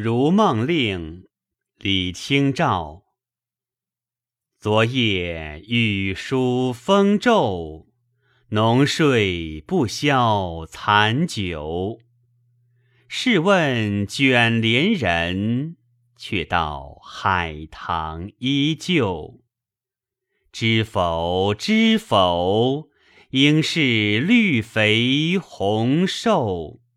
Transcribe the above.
如梦令李清照。昨夜雨疏风骤浓睡不消残酒。试问卷帘人却道海棠依旧。知否知否应是绿肥红瘦。